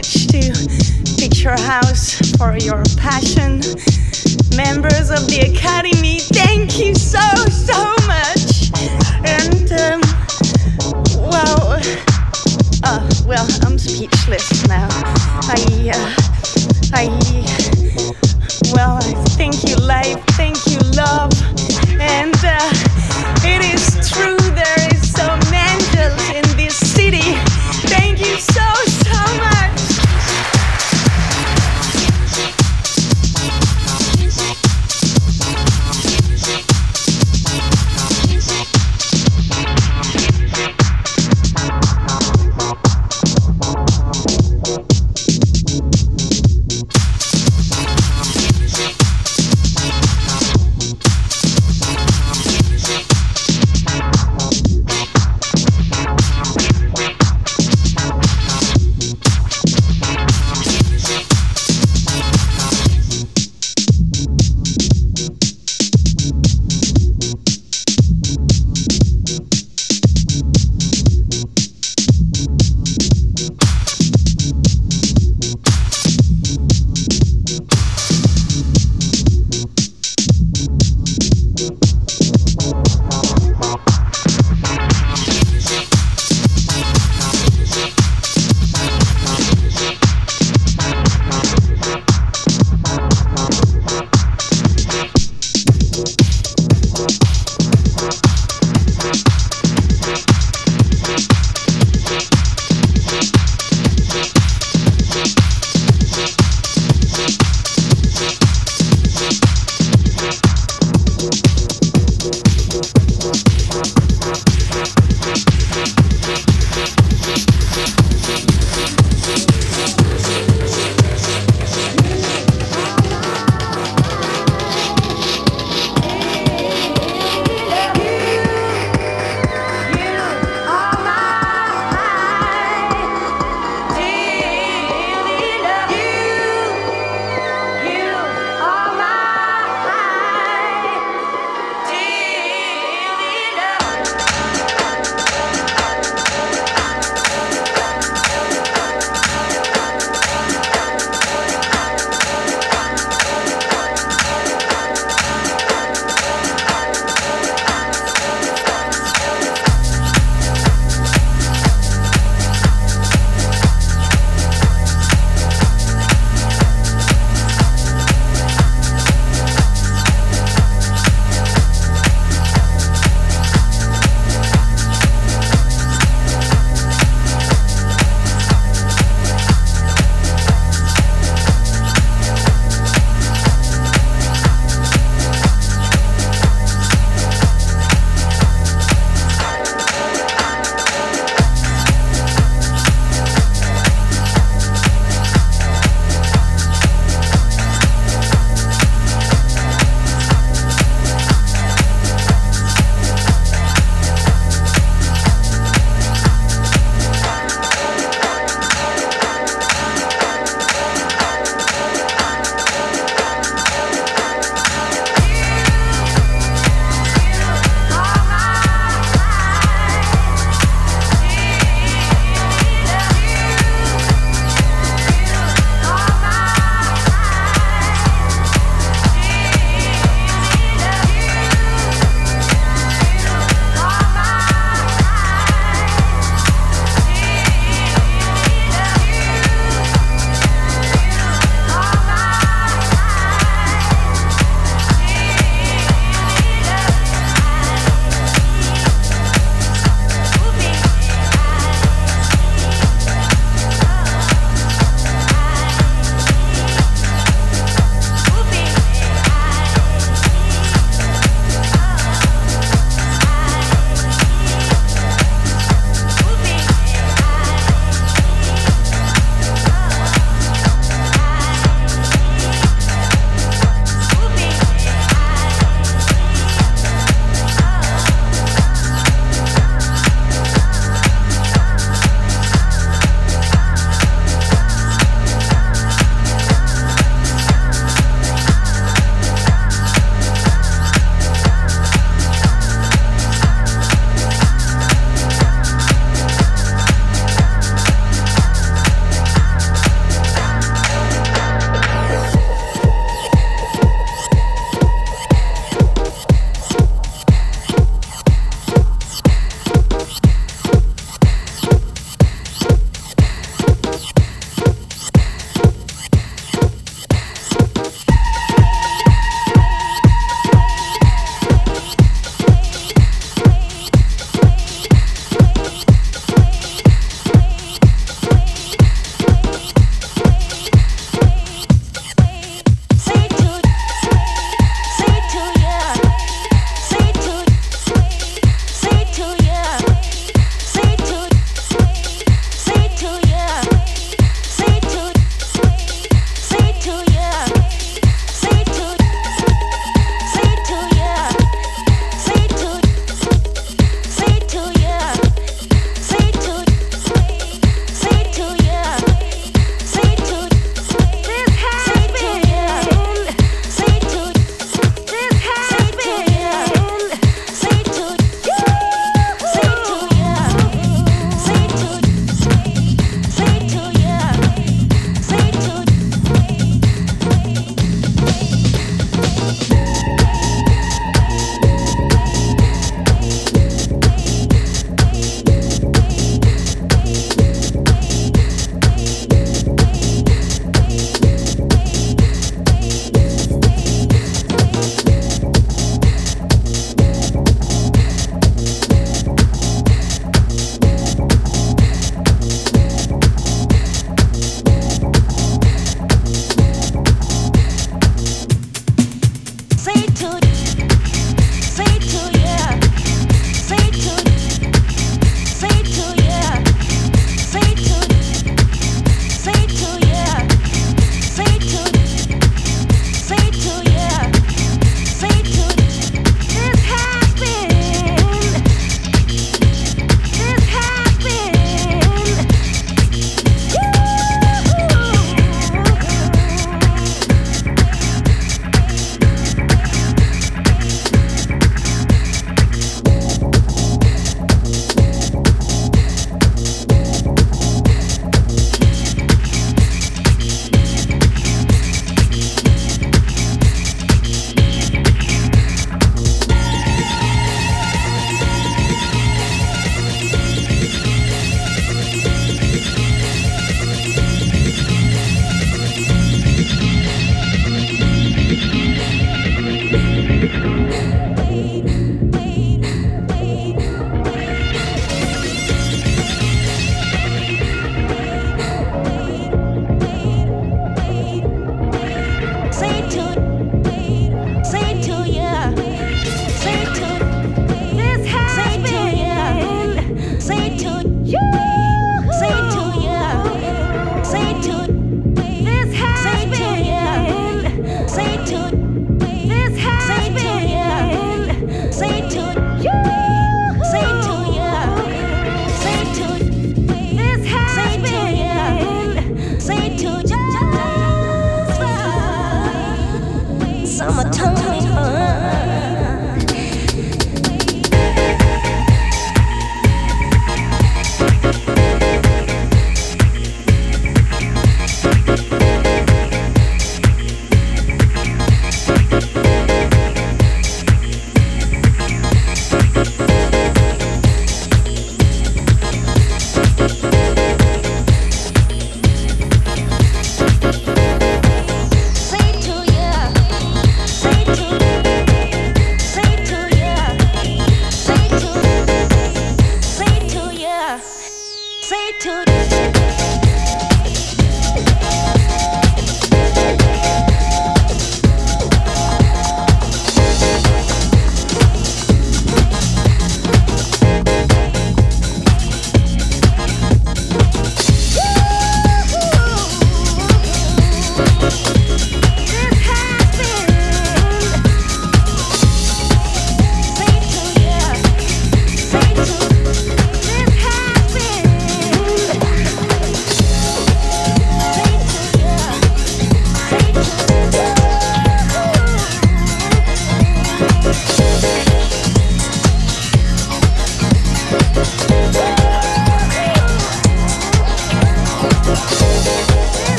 much to Picture House for your passion. Members of the Academy, thank you so, so much. And, um, well, uh, well, I'm speechless now. I, uh, I,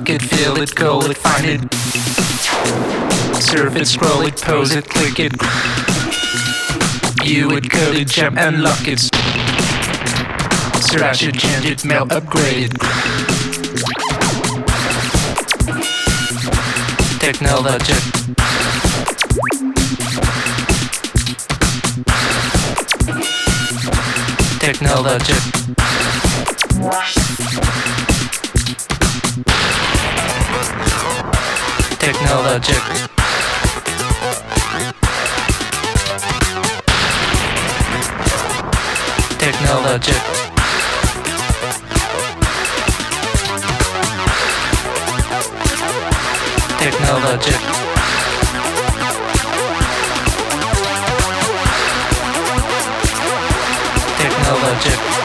Lock it, feel it, call it, find it. Surf it, scroll it, pose it, click it. You it, code it, jump, lock it. Slash it, change it, mail, upgrade it. Technology. Technology. Technologic. Technologic. Technologic. Technologic.